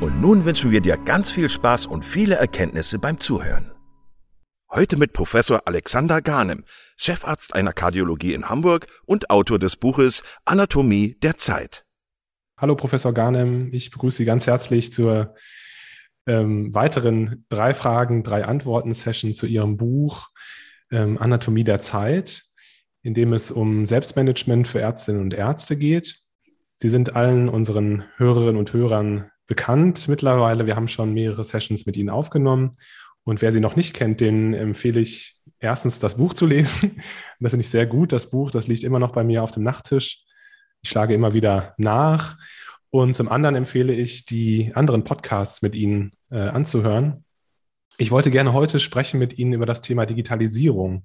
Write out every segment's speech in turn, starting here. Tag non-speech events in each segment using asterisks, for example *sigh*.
und nun wünschen wir dir ganz viel Spaß und viele Erkenntnisse beim Zuhören. Heute mit Professor Alexander Garnem, Chefarzt einer Kardiologie in Hamburg und Autor des Buches Anatomie der Zeit. Hallo Professor Garnem, ich begrüße Sie ganz herzlich zur ähm, weiteren drei Fragen, drei Antworten-Session zu Ihrem Buch ähm, Anatomie der Zeit, in dem es um Selbstmanagement für Ärztinnen und Ärzte geht. Sie sind allen unseren Hörerinnen und Hörern bekannt mittlerweile. Wir haben schon mehrere Sessions mit Ihnen aufgenommen. Und wer Sie noch nicht kennt, den empfehle ich erstens das Buch zu lesen. *laughs* Das finde ich sehr gut. Das Buch, das liegt immer noch bei mir auf dem Nachttisch. Ich schlage immer wieder nach. Und zum anderen empfehle ich, die anderen Podcasts mit Ihnen äh, anzuhören. Ich wollte gerne heute sprechen mit Ihnen über das Thema Digitalisierung.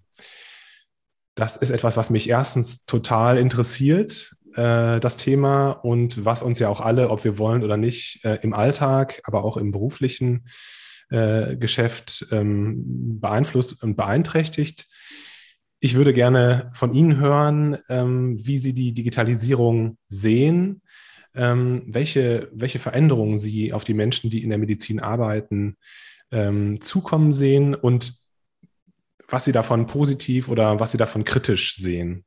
Das ist etwas, was mich erstens total interessiert, äh, das Thema und was uns ja auch alle, ob wir wollen oder nicht, äh, im Alltag, aber auch im beruflichen äh, Geschäft ähm, beeinflusst und beeinträchtigt. Ich würde gerne von Ihnen hören, ähm, wie Sie die Digitalisierung sehen, ähm, welche, welche Veränderungen Sie auf die Menschen, die in der Medizin arbeiten, ähm, zukommen sehen und was Sie davon positiv oder was Sie davon kritisch sehen.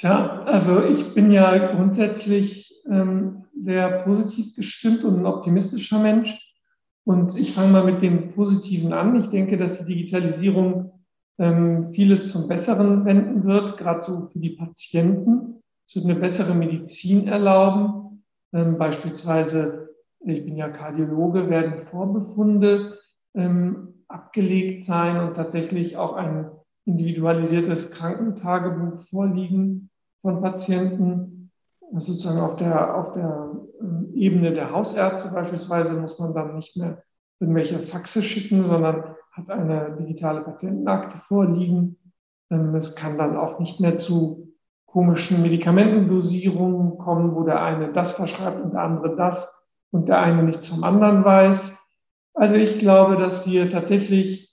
Tja, also ich bin ja grundsätzlich ähm, sehr positiv gestimmt und ein optimistischer Mensch. Und ich fange mal mit dem Positiven an. Ich denke, dass die Digitalisierung ähm, vieles zum Besseren wenden wird, gerade so für die Patienten. Es wird eine bessere Medizin erlauben. Ähm, beispielsweise, ich bin ja Kardiologe, werden Vorbefunde ähm, abgelegt sein und tatsächlich auch ein individualisiertes Krankentagebuch vorliegen von Patienten. Also sozusagen auf der, auf der ähm, Ebene der Hausärzte beispielsweise muss man dann nicht mehr irgendwelche Faxe schicken, sondern hat eine digitale Patientenakte vorliegen. Ähm, es kann dann auch nicht mehr zu komischen Medikamentendosierungen kommen, wo der eine das verschreibt und der andere das und der eine nichts vom anderen weiß. Also ich glaube, dass wir tatsächlich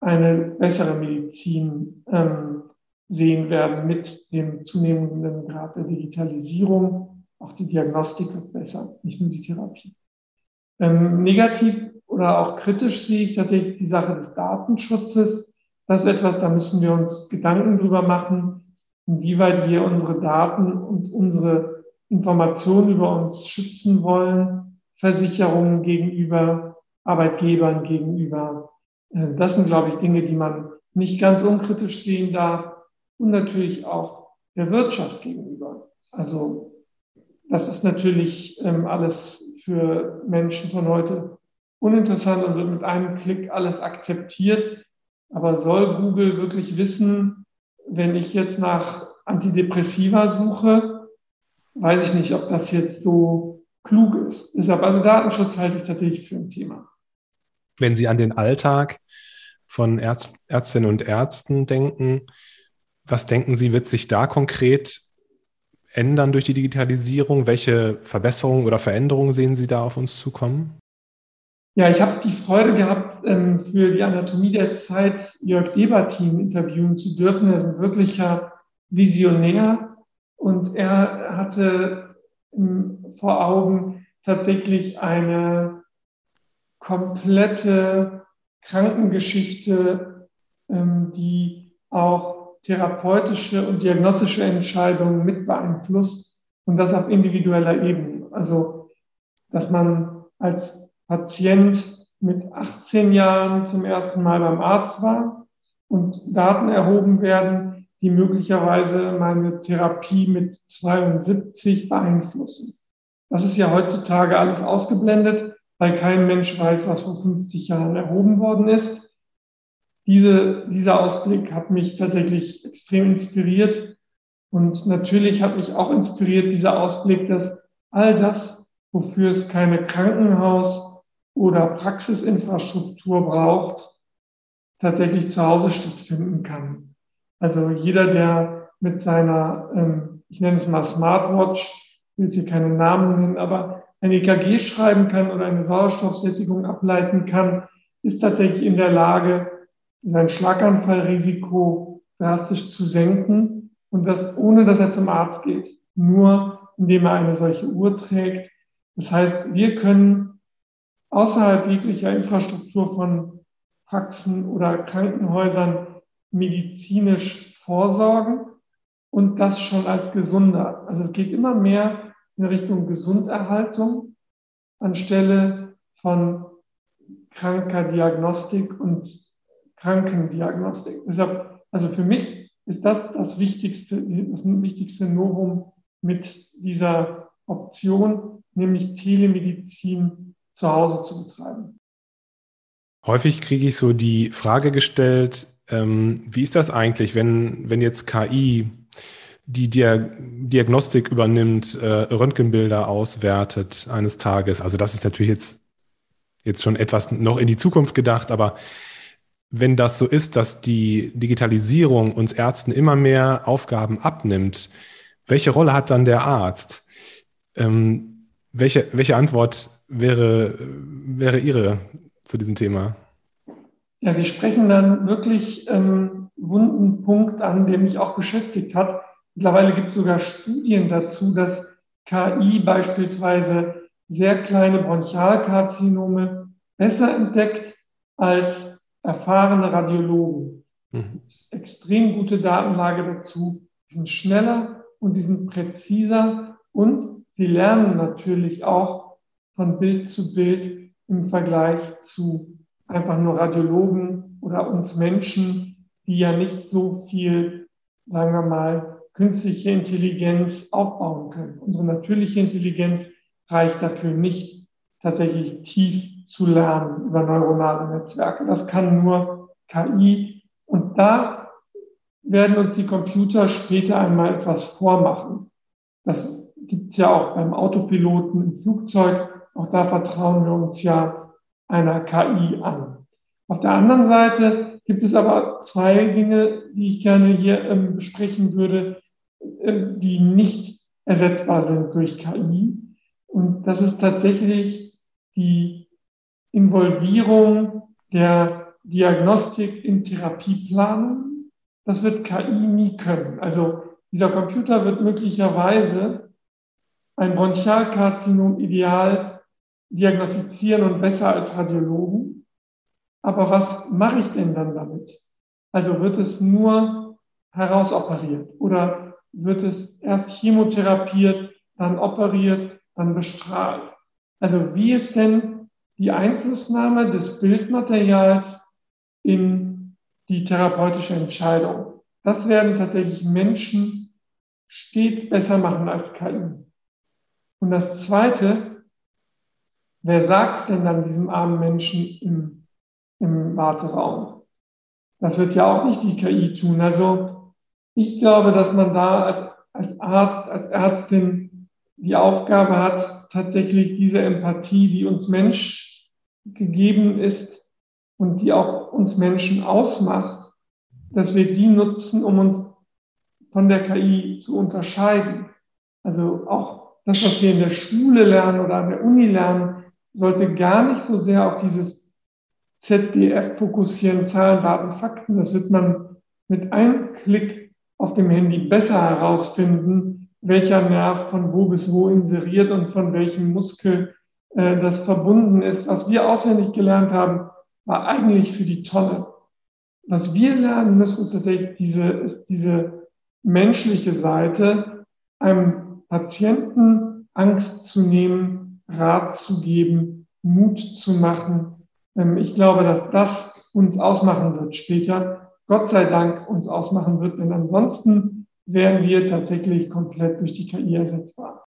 eine bessere Medizin ähm, sehen werden mit dem zunehmenden Grad der Digitalisierung. Auch die Diagnostik wird besser, nicht nur die Therapie. Ähm, negativ oder auch kritisch sehe ich tatsächlich die Sache des Datenschutzes. Das ist etwas, da müssen wir uns Gedanken drüber machen, inwieweit wir unsere Daten und unsere Informationen über uns schützen wollen, Versicherungen gegenüber, Arbeitgebern gegenüber, äh, das sind, glaube ich, Dinge, die man nicht ganz unkritisch sehen darf und natürlich auch der Wirtschaft gegenüber. Also das ist natürlich ähm, alles für Menschen von heute uninteressant und wird mit einem Klick alles akzeptiert. Aber soll Google wirklich wissen, wenn ich jetzt nach Antidepressiva suche, weiß ich nicht, ob das jetzt so klug ist. Deshalb, also Datenschutz halte ich tatsächlich für ein Thema wenn Sie an den Alltag von Ärzt, Ärztinnen und Ärzten denken, was denken Sie, wird sich da konkret ändern durch die Digitalisierung? Welche Verbesserungen oder Veränderungen sehen Sie da auf uns zukommen? Ja, ich habe die Freude gehabt, ähm, für die Anatomie der Zeit Jörg Ebertin interviewen zu dürfen. Er ist ein wirklicher visionär und er hatte vor Augen tatsächlich eine komplette Krankengeschichte, ähm, die auch therapeutische und diagnostische Entscheidungen mit beeinflusst und das auf individueller Ebene. Also, dass man als Patient mit 18 Jahren zum ersten Mal beim Arzt war und Daten erhoben werden, die möglicherweise meine Therapie mit 72 beeinflussen. Das ist ja heutzutage alles ausgeblendet, weil kein Mensch weiß, was vor 50 Jahren erhoben worden ist. Diese, dieser Ausblick hat mich tatsächlich extrem inspiriert. Und natürlich hat mich auch inspiriert dieser Ausblick, dass all das, wofür es keine Krankenhaus- oder Praxisinfrastruktur braucht, tatsächlich zu Hause stattfinden kann. Also jeder, der mit seiner, ähm, ich nenne es mal Smartwatch, will jetzt hier keine Namen nennen, aber ein EKG schreiben kann oder eine Sauerstoffsättigung ableiten kann, ist tatsächlich in der Lage, sein Schlaganfallrisiko drastisch zu senken und das ohne, dass er zum Arzt geht, nur indem er eine solche Uhr trägt. Das heißt, wir können außerhalb jeglicher Infrastruktur von Praxen oder Krankenhäusern medizinisch vorsorgen und das schon als gesunder. Also es geht immer mehr in Richtung Gesunderhaltung anstelle von kranker Diagnostik und Krankendiagnostik. Deshalb, also für mich ist das das wichtigste, das wichtigste Novum mit dieser Option, nämlich Telemedizin zu Hause zu betreiben. Häufig kriege ich so die Frage gestellt, ähm, wie ist das eigentlich, wenn, wenn jetzt KI die Diagnostik übernimmt, äh, Röntgenbilder auswertet eines Tages. Also das ist natürlich jetzt, jetzt schon etwas noch in die Zukunft gedacht, aber wenn das so ist, dass die Digitalisierung uns Ärzten immer mehr Aufgaben abnimmt, welche Rolle hat dann der Arzt? Ähm, welche, welche Antwort wäre, wäre Ihre zu diesem Thema? Ja, Sie sprechen dann wirklich ähm, wunden Punkt an, der mich auch beschäftigt hat. Mittlerweile gibt es sogar Studien dazu, dass KI beispielsweise sehr kleine Bronchialkarzinome besser entdeckt als erfahrene Radiologen. Mhm. extrem gute Datenlage dazu. Die sind schneller und die sind präziser und sie lernen natürlich auch von Bild zu Bild im Vergleich zu einfach nur Radiologen oder uns Menschen, die ja nicht so viel, sagen wir mal, künstliche Intelligenz aufbauen können. Unsere natürliche Intelligenz reicht dafür nicht, tatsächlich tief zu lernen über neuronale Netzwerke. Das kann nur KI. Und da werden uns die Computer später einmal etwas vormachen. Das gibt es ja auch beim Autopiloten im Flugzeug. Auch da vertrauen wir uns ja einer KI an. Auf der anderen Seite gibt es aber zwei Dinge, die ich gerne hier ähm, besprechen würde, äh, die nicht ersetzbar sind durch KI. Und das ist tatsächlich die Involvierung der Diagnostik in Therapieplanung. Das wird KI nie können. Also dieser Computer wird möglicherweise ein Bronchialkarzinom ideal diagnostizieren und besser als Radiologen. Aber was mache ich denn dann damit? Also wird es nur herausoperiert oder wird es erst chemotherapiert, dann operiert, dann bestrahlt. Also wie ist denn die Einflussnahme des Bildmaterials in die therapeutische Entscheidung? Das werden tatsächlich Menschen stets besser machen als KI. Und das Zweite, wer sagt denn dann diesem armen Menschen im, im Warteraum? Das wird ja auch nicht die KI tun. Also ich glaube, dass man da als, als Arzt, als Ärztin die Aufgabe hat, tatsächlich diese Empathie, die uns Mensch gegeben ist und die auch uns Menschen ausmacht, dass wir die nutzen, um uns von der KI zu unterscheiden. Also auch das, was wir in der Schule lernen oder an der Uni lernen, sollte gar nicht so sehr auf dieses ZDF fokussieren, Zahlen, Daten, Fakten. Das wird man mit einem Klick auf dem Handy besser herausfinden, welcher Nerv von wo bis wo inseriert und von welchem Muskel äh, das verbunden ist. Was wir auswendig gelernt haben, war eigentlich für die Tonne. Was wir lernen müssen, ist tatsächlich diese, ist diese menschliche Seite, einem Patienten Angst zu nehmen, Rat zu geben, Mut zu machen. Ähm, ich glaube, dass das uns ausmachen wird später. Gott sei Dank uns ausmachen wird, denn ansonsten wären wir tatsächlich komplett durch die KI ersetzbar.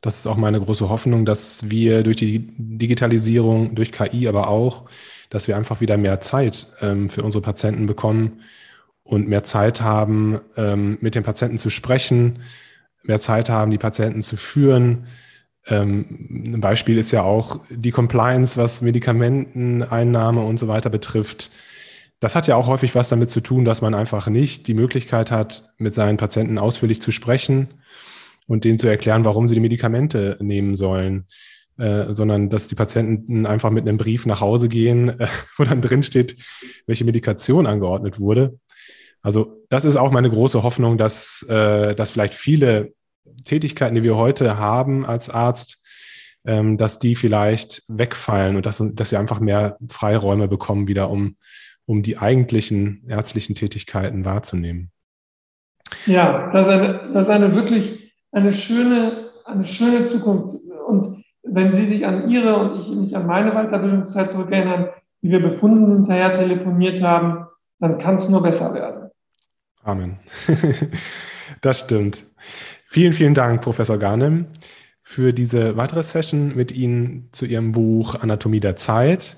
Das ist auch meine große Hoffnung, dass wir durch die Digitalisierung, durch KI aber auch, dass wir einfach wieder mehr Zeit ähm, für unsere Patienten bekommen und mehr Zeit haben, ähm, mit den Patienten zu sprechen, mehr Zeit haben, die Patienten zu führen. Ähm, ein Beispiel ist ja auch die Compliance, was Medikamenteneinnahme und so weiter betrifft. Das hat ja auch häufig was damit zu tun, dass man einfach nicht die Möglichkeit hat, mit seinen Patienten ausführlich zu sprechen und denen zu erklären, warum sie die Medikamente nehmen sollen, äh, sondern dass die Patienten einfach mit einem Brief nach Hause gehen, äh, *laughs* wo dann drin steht, welche Medikation angeordnet wurde. Also das ist auch meine große Hoffnung, dass, äh, dass vielleicht viele Tätigkeiten, die wir heute haben als Arzt, ähm, dass die vielleicht wegfallen und dass, dass wir einfach mehr Freiräume bekommen, wieder um, um die eigentlichen ärztlichen Tätigkeiten wahrzunehmen. Ja, das ist eine, das ist eine wirklich eine schöne, eine schöne Zukunft. Und wenn Sie sich an Ihre und ich mich an meine Weiterbildungszeit zurückerinnern, wie wir befunden hinterher telefoniert haben, dann kann es nur besser werden. Amen. *laughs* das stimmt. Vielen, vielen Dank, Professor Garnem, für diese weitere Session mit Ihnen zu Ihrem Buch Anatomie der Zeit.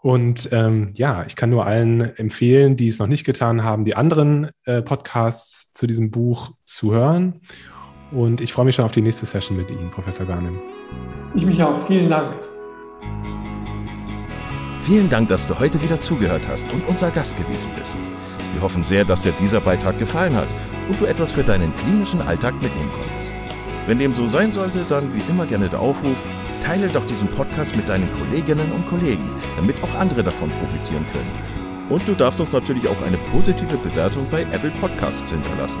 Und ähm, ja, ich kann nur allen empfehlen, die es noch nicht getan haben, die anderen äh, Podcasts zu diesem Buch zu hören. Und ich freue mich schon auf die nächste Session mit Ihnen, Professor Garnem. Ich mich auch. Vielen Dank. Vielen Dank, dass du heute wieder zugehört hast und unser Gast gewesen bist. Wir hoffen sehr, dass dir dieser Beitrag gefallen hat und du etwas für deinen klinischen Alltag mitnehmen konntest. Wenn dem so sein sollte, dann wie immer gerne der Aufruf, teile doch diesen Podcast mit deinen Kolleginnen und Kollegen, damit auch andere davon profitieren können. Und du darfst uns natürlich auch eine positive Bewertung bei Apple Podcasts hinterlassen.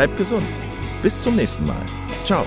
bleib gesund. Bis zum nächsten Mal. Ciao.